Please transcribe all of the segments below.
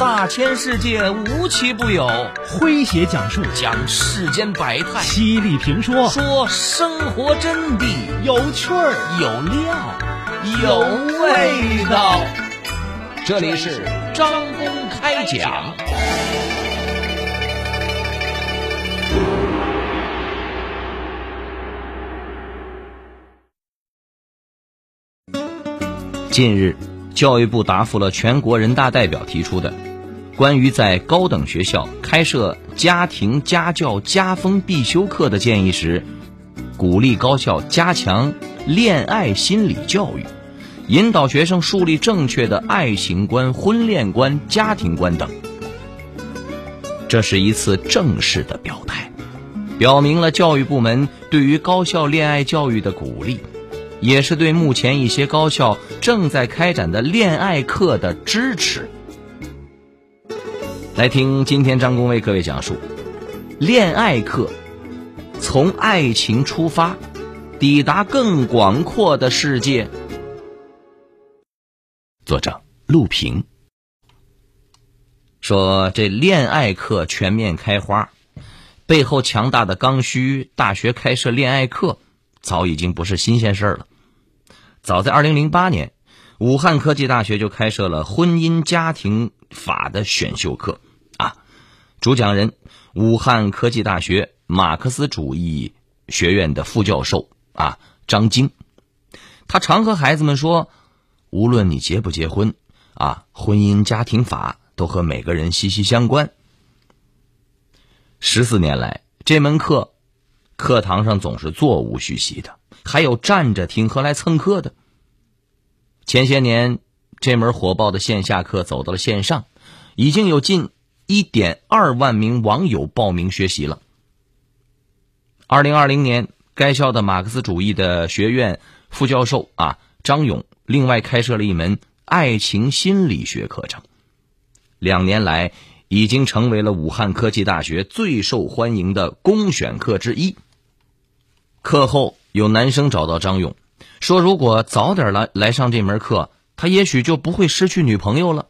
大千世界无奇不有，诙谐讲述。讲世间百态，犀利评说。说生活真谛，有趣儿。有料，有味道。这里是张公开讲。近日，教育部答复了全国人大代表提出的关于在高等学校开设家庭家教家风必修课的建议时，鼓励高校加强恋爱心理教育，引导学生树立正确的爱情观、婚恋观、家庭观等。这是一次正式的表态，表明了教育部门对于高校恋爱教育的鼓励。也是对目前一些高校正在开展的恋爱课的支持。来听今天张工为各位讲述恋爱课，从爱情出发，抵达更广阔的世界。作者陆平说：“这恋爱课全面开花，背后强大的刚需，大学开设恋爱课，早已经不是新鲜事儿了。”早在二零零八年，武汉科技大学就开设了婚姻家庭法的选修课，主讲人武汉科技大学马克思主义学院的副教授啊张晶，他常和孩子们说，无论你结不结婚，啊，婚姻家庭法都和每个人息息相关。十四年来，这门课课堂上总是座无虚席的。还有站着听和来蹭课的。前些年，这门火爆的线下课走到了线上，已经有近一点二万名网友报名学习了。二零二零年，该校的马克思主义的学院副教授啊张勇，另外开设了一门爱情心理学课程，两年来已经成为了武汉科技大学最受欢迎的公选课之一。课后。有男生找到张勇，说：“如果早点来来上这门课，他也许就不会失去女朋友了。”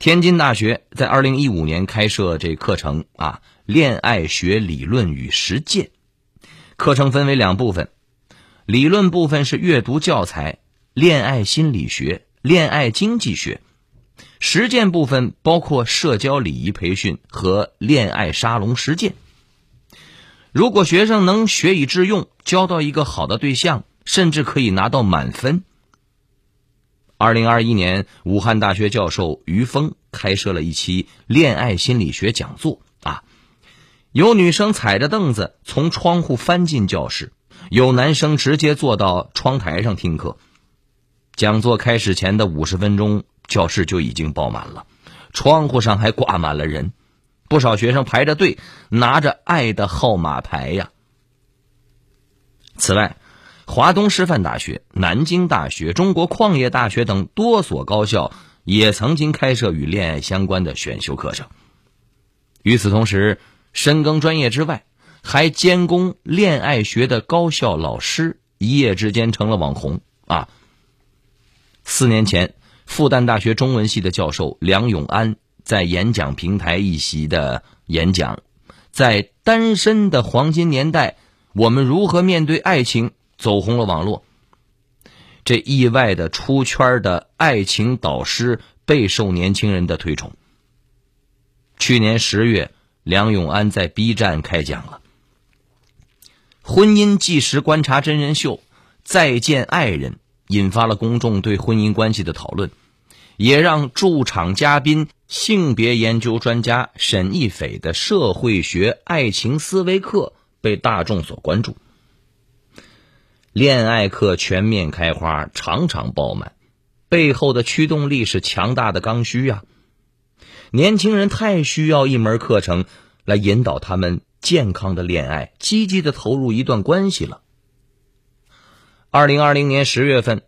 天津大学在二零一五年开设这课程啊，恋爱学理论与实践。课程分为两部分，理论部分是阅读教材、恋爱心理学、恋爱经济学；实践部分包括社交礼仪培训和恋爱沙龙实践。如果学生能学以致用，交到一个好的对象，甚至可以拿到满分。二零二一年，武汉大学教授于峰开设了一期恋爱心理学讲座啊，有女生踩着凳子从窗户翻进教室，有男生直接坐到窗台上听课。讲座开始前的五十分钟，教室就已经爆满了，窗户上还挂满了人。不少学生排着队，拿着爱的号码牌呀。此外，华东师范大学、南京大学、中国矿业大学等多所高校也曾经开设与恋爱相关的选修课程。与此同时，深耕专业之外，还兼攻恋爱学的高校老师，一夜之间成了网红啊！四年前，复旦大学中文系的教授梁永安。在演讲平台一席的演讲，在单身的黄金年代，我们如何面对爱情？走红了网络。这意外的出圈的爱情导师备受年轻人的推崇。去年十月，梁永安在 B 站开讲了《婚姻纪实观察真人秀》，再见爱人，引发了公众对婚姻关系的讨论。也让驻场嘉宾、性别研究专家沈亦斐的社会学爱情思维课被大众所关注。恋爱课全面开花，场场爆满，背后的驱动力是强大的刚需呀！年轻人太需要一门课程来引导他们健康的恋爱，积极的投入一段关系了。二零二零年十月份。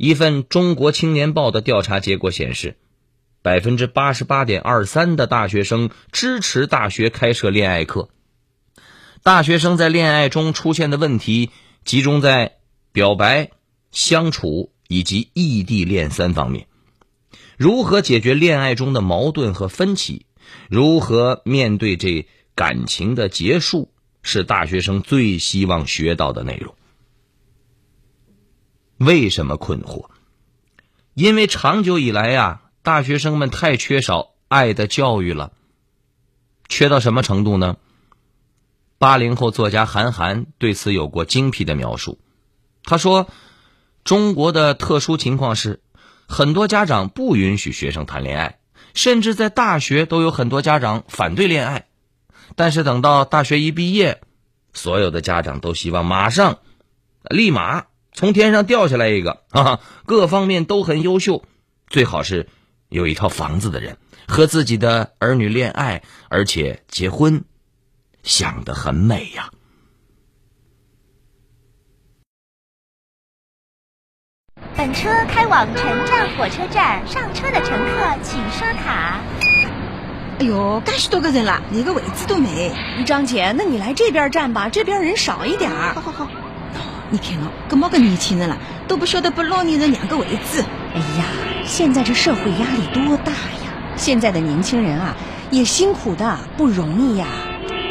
一份《中国青年报》的调查结果显示，百分之八十八点二三的大学生支持大学开设恋爱课。大学生在恋爱中出现的问题集中在表白、相处以及异地恋三方面，如何解决恋爱中的矛盾和分歧？如何面对这感情的结束？是大学生最希望学到的内容。为什么困惑？因为长久以来呀，大学生们太缺少爱的教育了。缺到什么程度呢？八零后作家韩寒对此有过精辟的描述。他说：“中国的特殊情况是，很多家长不允许学生谈恋爱，甚至在大学都有很多家长反对恋爱。但是等到大学一毕业，所有的家长都希望马上、立马从天上掉下来一个啊，各方面都很优秀，最好是有一套房子的人，和自己的儿女恋爱，而且结婚。”想得很美呀！本车开往陈站火车站，上车的乘客请刷卡。哎呦，干许多个人了，连个位置都没。张姐，那你来这边站吧，这边人少一点儿好好好，你看哦，这么个年轻人了，都不晓得把老年人让个位置。哎呀，现在这社会压力多大呀！现在的年轻人啊，也辛苦的不容易呀。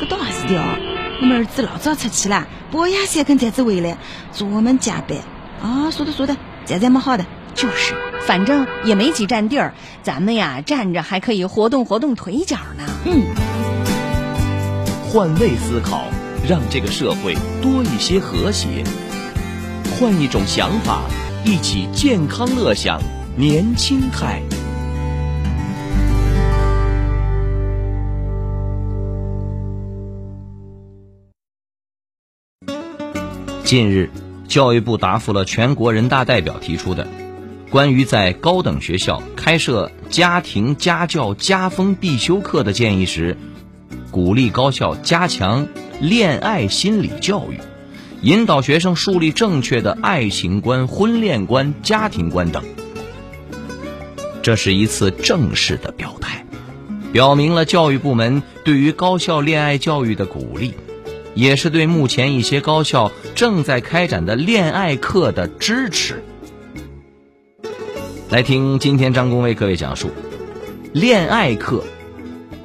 这倒还是的哦，我们儿子老早出去了，半夜才跟再子回来，做我们加班。啊，说的说的，这样蛮好的。就是，反正也没几站地儿，咱们呀站着还可以活动活动腿脚呢。嗯。换位思考，让这个社会多一些和谐。换一种想法，一起健康乐享年轻态。近日，教育部答复了全国人大代表提出的关于在高等学校开设家庭家教家风必修课的建议时，鼓励高校加强恋爱心理教育，引导学生树立正确的爱情观、婚恋观、家庭观等。这是一次正式的表态，表明了教育部门对于高校恋爱教育的鼓励。也是对目前一些高校正在开展的恋爱课的支持。来听今天张工为各位讲述：恋爱课，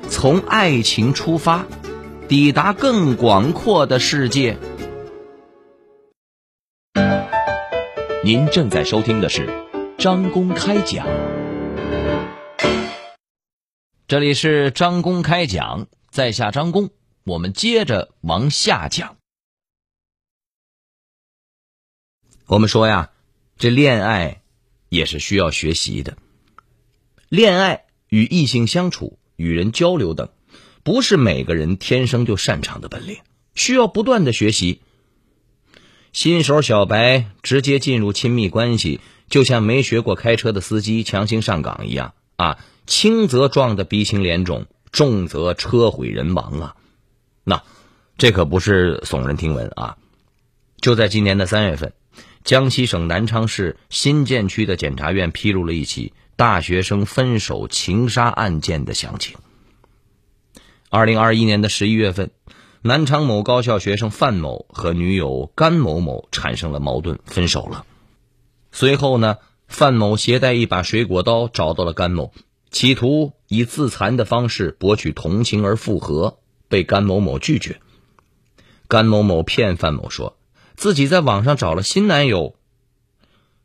从爱情出发，抵达更广阔的世界。您正在收听的是张公开讲，这里是张公开讲，在下张公。我们接着往下讲。我们说呀，这恋爱也是需要学习的。恋爱与异性相处、与人交流等，不是每个人天生就擅长的本领，需要不断的学习。新手小白直接进入亲密关系，就像没学过开车的司机强行上岗一样啊，轻则撞得鼻青脸肿，重则车毁人亡啊。那，这可不是耸人听闻啊！就在今年的三月份，江西省南昌市新建区的检察院披露了一起大学生分手情杀案件的详情。二零二一年的十一月份，南昌某高校学生范某和女友甘某某产生了矛盾，分手了。随后呢，范某携带一把水果刀找到了甘某，企图以自残的方式博取同情而复合。被甘某某拒绝，甘某某骗范某说自己在网上找了新男友。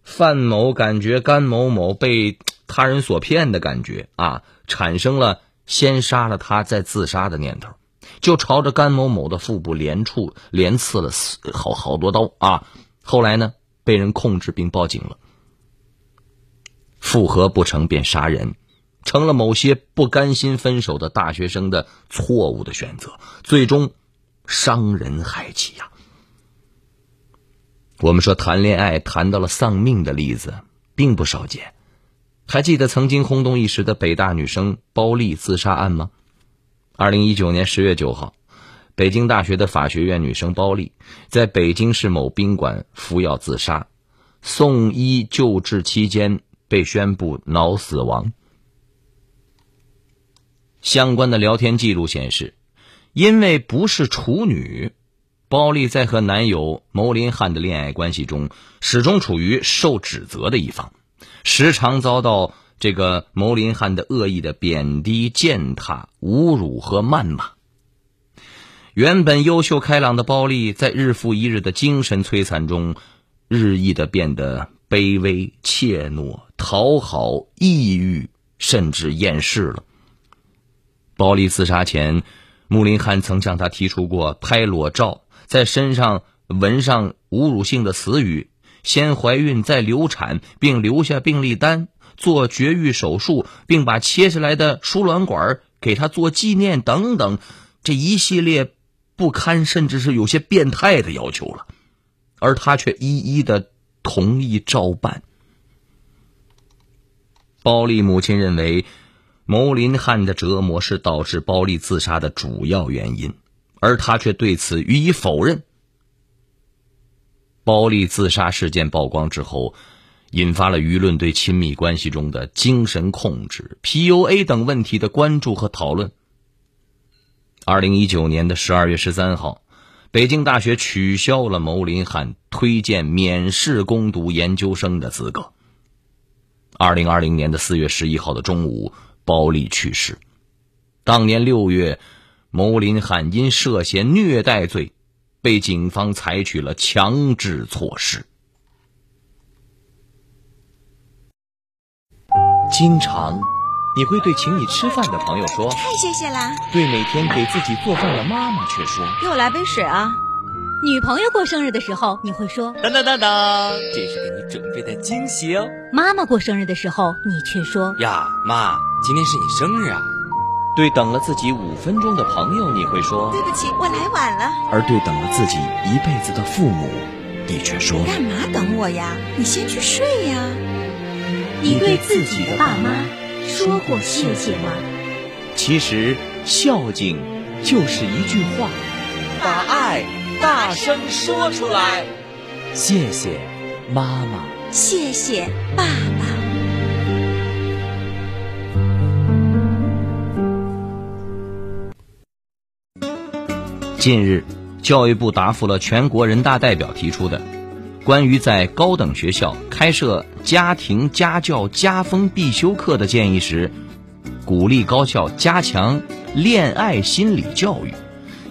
范某感觉甘某某被他人所骗的感觉啊，产生了先杀了他再自杀的念头，就朝着甘某某的腹部连处连刺了好好多刀啊。后来呢，被人控制并报警了。复合不成便杀人。成了某些不甘心分手的大学生的错误的选择，最终伤人害己呀。我们说谈恋爱谈到了丧命的例子并不少见，还记得曾经轰动一时的北大女生包丽自杀案吗？二零一九年十月九号，北京大学的法学院女生包丽在北京市某宾馆服药自杀，送医救治期间被宣布脑死亡。相关的聊天记录显示，因为不是处女，包丽在和男友牟林汉的恋爱关系中，始终处于受指责的一方，时常遭到这个牟林汉的恶意的贬低、践踏、侮辱和谩骂。原本优秀开朗的包丽，在日复一日的精神摧残中，日益的变得卑微、怯懦、讨好、抑郁，甚至厌世了。包丽自杀前，穆林汉曾向他提出过拍裸照，在身上纹上侮辱性的词语，先怀孕再流产，并留下病历单，做绝育手术，并把切下来的输卵管给他做纪念等等，这一系列。不堪，甚至是有些变态的要求了，而他却一一的同意照办。包丽母亲认为，牟林汉的折磨是导致包丽自杀的主要原因，而他却对此予以否认。包丽自杀事件曝光之后，引发了舆论对亲密关系中的精神控制、PUA 等问题的关注和讨论。二零一九年的十二月十三号，北京大学取消了牟林汉推荐免试攻读研究生的资格。二零二零年的四月十一号的中午，包丽去世。当年六月，牟林汉因涉嫌虐待罪，被警方采取了强制措施。经常。你会对请你吃饭的朋友说：“太谢谢啦。”对每天给自己做饭的妈妈却说：“给我来杯水啊。”女朋友过生日的时候，你会说：“当当当当，这是给你准备的惊喜哦。”妈妈过生日的时候，你却说：“呀，妈，今天是你生日啊。”对等了自己五分钟的朋友，你会说：“对不起，我来晚了。”而对等了自己一辈子的父母，你却说：“干嘛等我呀？你先去睡呀。”你对自己的爸妈。说过谢谢吗？其实孝敬就是一句话，把爱大声说出来。谢谢妈妈，谢谢爸爸。近日，教育部答复了全国人大代表提出的关于在高等学校开设。家庭家教家风必修课的建议时，鼓励高校加强恋爱心理教育，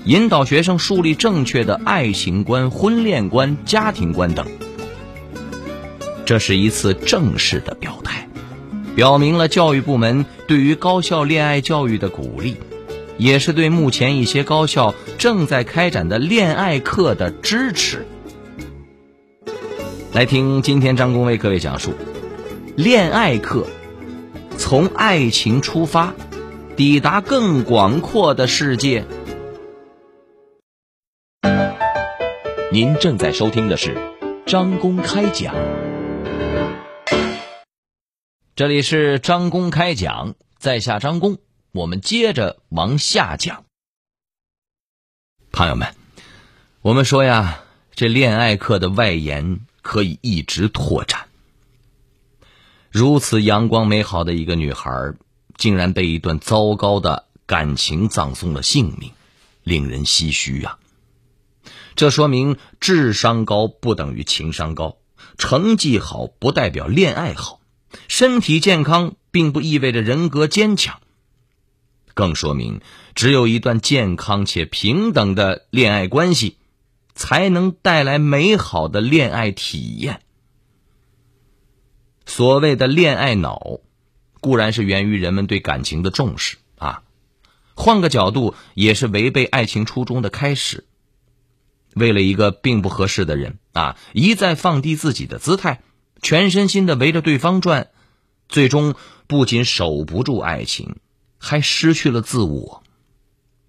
引导学生树立正确的爱情观、婚恋观、家庭观等。这是一次正式的表态，表明了教育部门对于高校恋爱教育的鼓励，也是对目前一些高校正在开展的恋爱课的支持。来听今天张工为各位讲述恋爱课，从爱情出发，抵达更广阔的世界。您正在收听的是张公开讲，这里是张公开讲，在下张工，我们接着往下讲。朋友们，我们说呀，这恋爱课的外延。可以一直拓展。如此阳光美好的一个女孩，竟然被一段糟糕的感情葬送了性命，令人唏嘘啊！这说明智商高不等于情商高，成绩好不代表恋爱好，身体健康并不意味着人格坚强。更说明，只有一段健康且平等的恋爱关系。才能带来美好的恋爱体验。所谓的恋爱脑，固然是源于人们对感情的重视啊，换个角度，也是违背爱情初衷的开始。为了一个并不合适的人啊，一再放低自己的姿态，全身心的围着对方转，最终不仅守不住爱情，还失去了自我。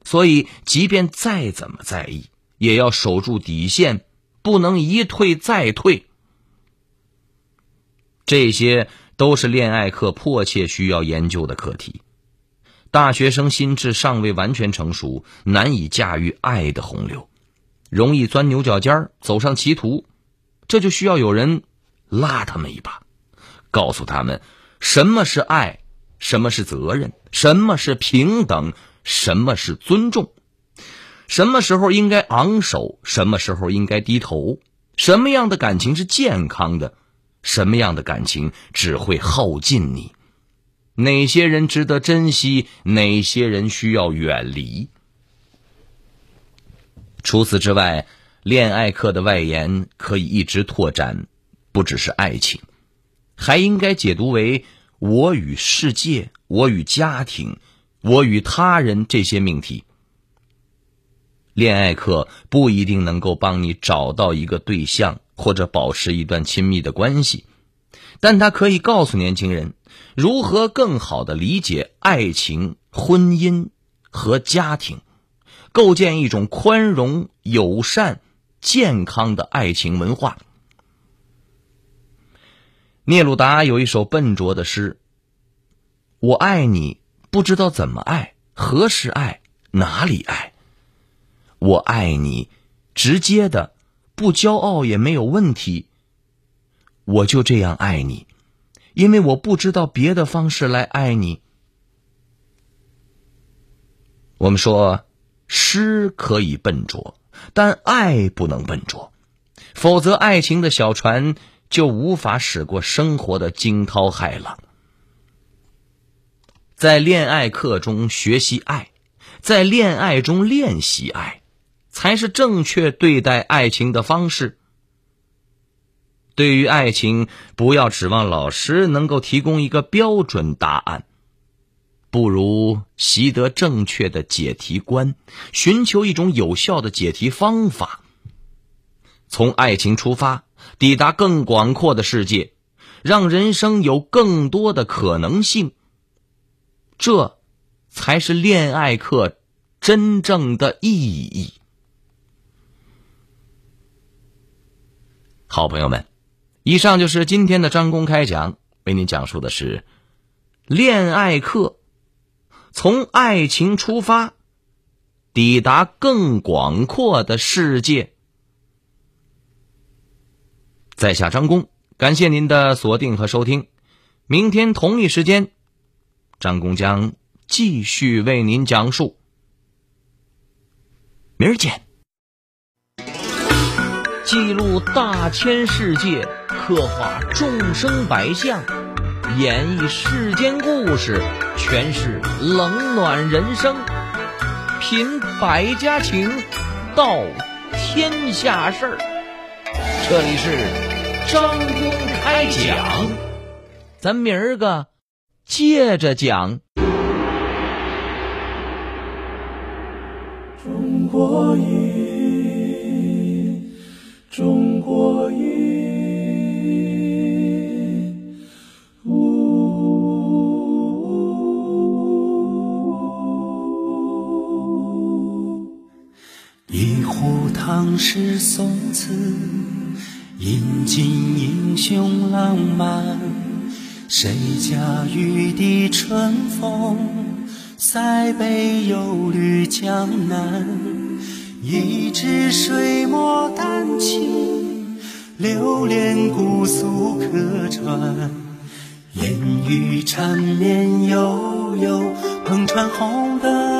所以，即便再怎么在意。也要守住底线，不能一退再退。这些都是恋爱课迫切需要研究的课题。大学生心智尚未完全成熟，难以驾驭爱的洪流，容易钻牛角尖儿走上歧途。这就需要有人拉他们一把，告诉他们什么是爱，什么是责任，什么是平等，什么是尊重。什么时候应该昂首，什么时候应该低头？什么样的感情是健康的？什么样的感情只会耗尽你？哪些人值得珍惜，哪些人需要远离。除此之外，恋爱课的外延可以一直拓展，不只是爱情，还应该解读为我与世界、我与家庭、我与他人这些命题。恋爱课不一定能够帮你找到一个对象或者保持一段亲密的关系，但它可以告诉年轻人如何更好的理解爱情、婚姻和家庭，构建一种宽容、友善。健康的爱情文化。聂鲁达有一首笨拙的诗：“我爱你，不知道怎么爱，何时爱，哪里爱。我爱你，直接的，不骄傲也没有问题。我就这样爱你，因为我不知道别的方式来爱你。”我们说，诗可以笨拙。但爱不能笨拙，否则爱情的小船就无法驶过生活的惊涛骇浪。在恋爱课中学习爱，在恋爱中练习爱，才是正确对待爱情的方式。对于爱情，不要指望老师能够提供一个标准答案。不如习得正确的解题观，寻求一种有效的解题方法。从爱情出发，抵达更广阔的世界，让人生有更多的可能性。这，才是恋爱课真正的意义。好朋友们，以上就是今天的张公开讲，为您讲述的是恋爱课。从爱情出发，抵达更广阔的世界。在下张工，感谢您的锁定和收听。明天同一时间，张工将继续为您讲述。明儿见。记录大千世界，刻画众生百相，演绎世间故事。全是冷暖人生，品百家情，道天下事儿。这里是张公开讲，咱明儿个接着讲。中国音，中国音。唐诗宋词，吟尽英雄浪漫。谁家玉笛春风，塞北又绿江南。一支水墨丹青，流连姑苏客船。烟雨缠绵悠悠，篷船红灯。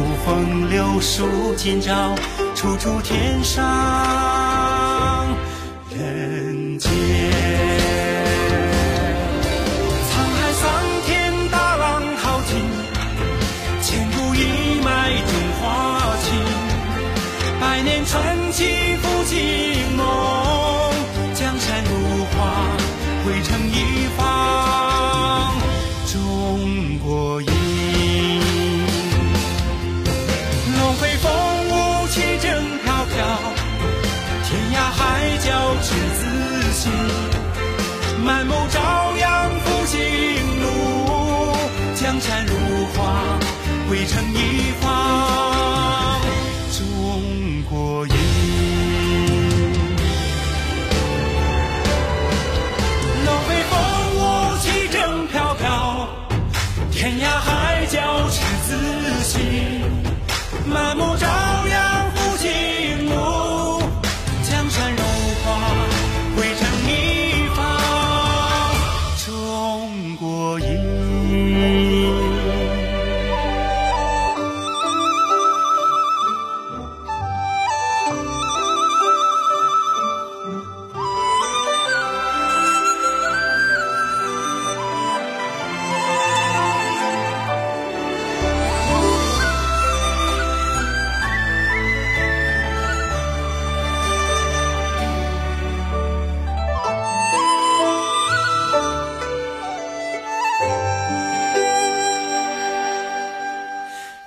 风流数今朝，处处天上。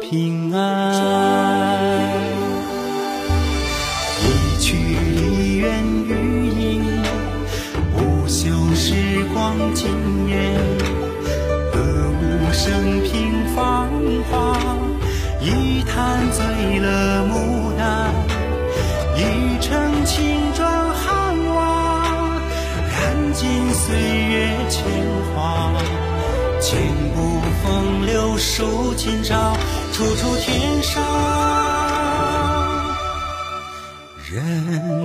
平安。一曲梨园余音，不朽时光惊艳。歌舞升平芳华，一坛醉了牡丹。一城青砖汉瓦，染尽岁月铅华。风流数今朝，处处天上人。